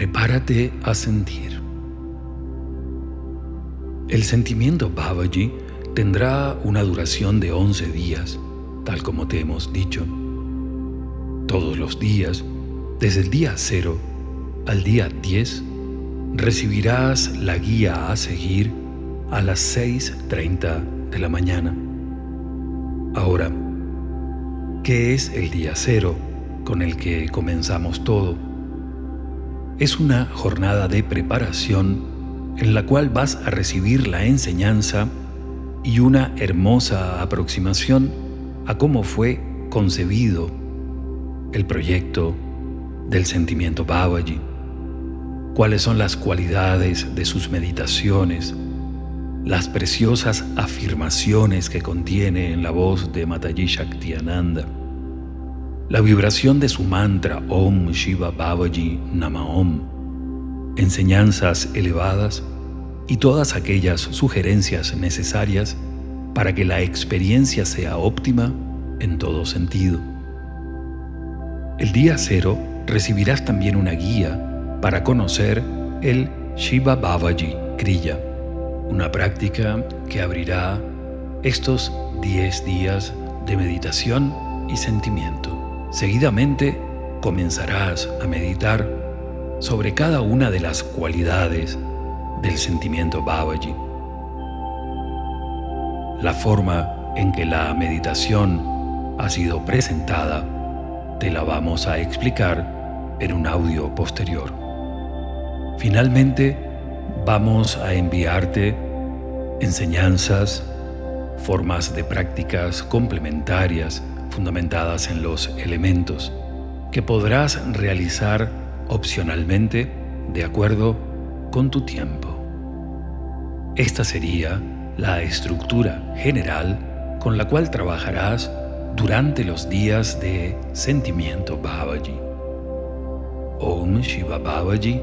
Prepárate a sentir. El sentimiento Babaji tendrá una duración de 11 días, tal como te hemos dicho. Todos los días, desde el día 0 al día 10, recibirás la guía a seguir a las 6.30 de la mañana. Ahora, ¿qué es el día 0 con el que comenzamos todo? Es una jornada de preparación en la cual vas a recibir la enseñanza y una hermosa aproximación a cómo fue concebido el proyecto del sentimiento Babaji, cuáles son las cualidades de sus meditaciones, las preciosas afirmaciones que contiene en la voz de Mataji Shaktiananda, la vibración de su mantra Om Shiva Babaji Nama Om, enseñanzas elevadas y todas aquellas sugerencias necesarias para que la experiencia sea óptima en todo sentido. El día cero recibirás también una guía para conocer el Shiva Babaji Kriya, una práctica que abrirá estos 10 días de meditación y sentimiento. Seguidamente comenzarás a meditar sobre cada una de las cualidades del sentimiento Babaji. La forma en que la meditación ha sido presentada te la vamos a explicar en un audio posterior. Finalmente, vamos a enviarte enseñanzas, formas de prácticas complementarias fundamentadas en los elementos que podrás realizar opcionalmente de acuerdo con tu tiempo. Esta sería la estructura general con la cual trabajarás durante los días de sentimiento Babaji. Om Shiva Babaji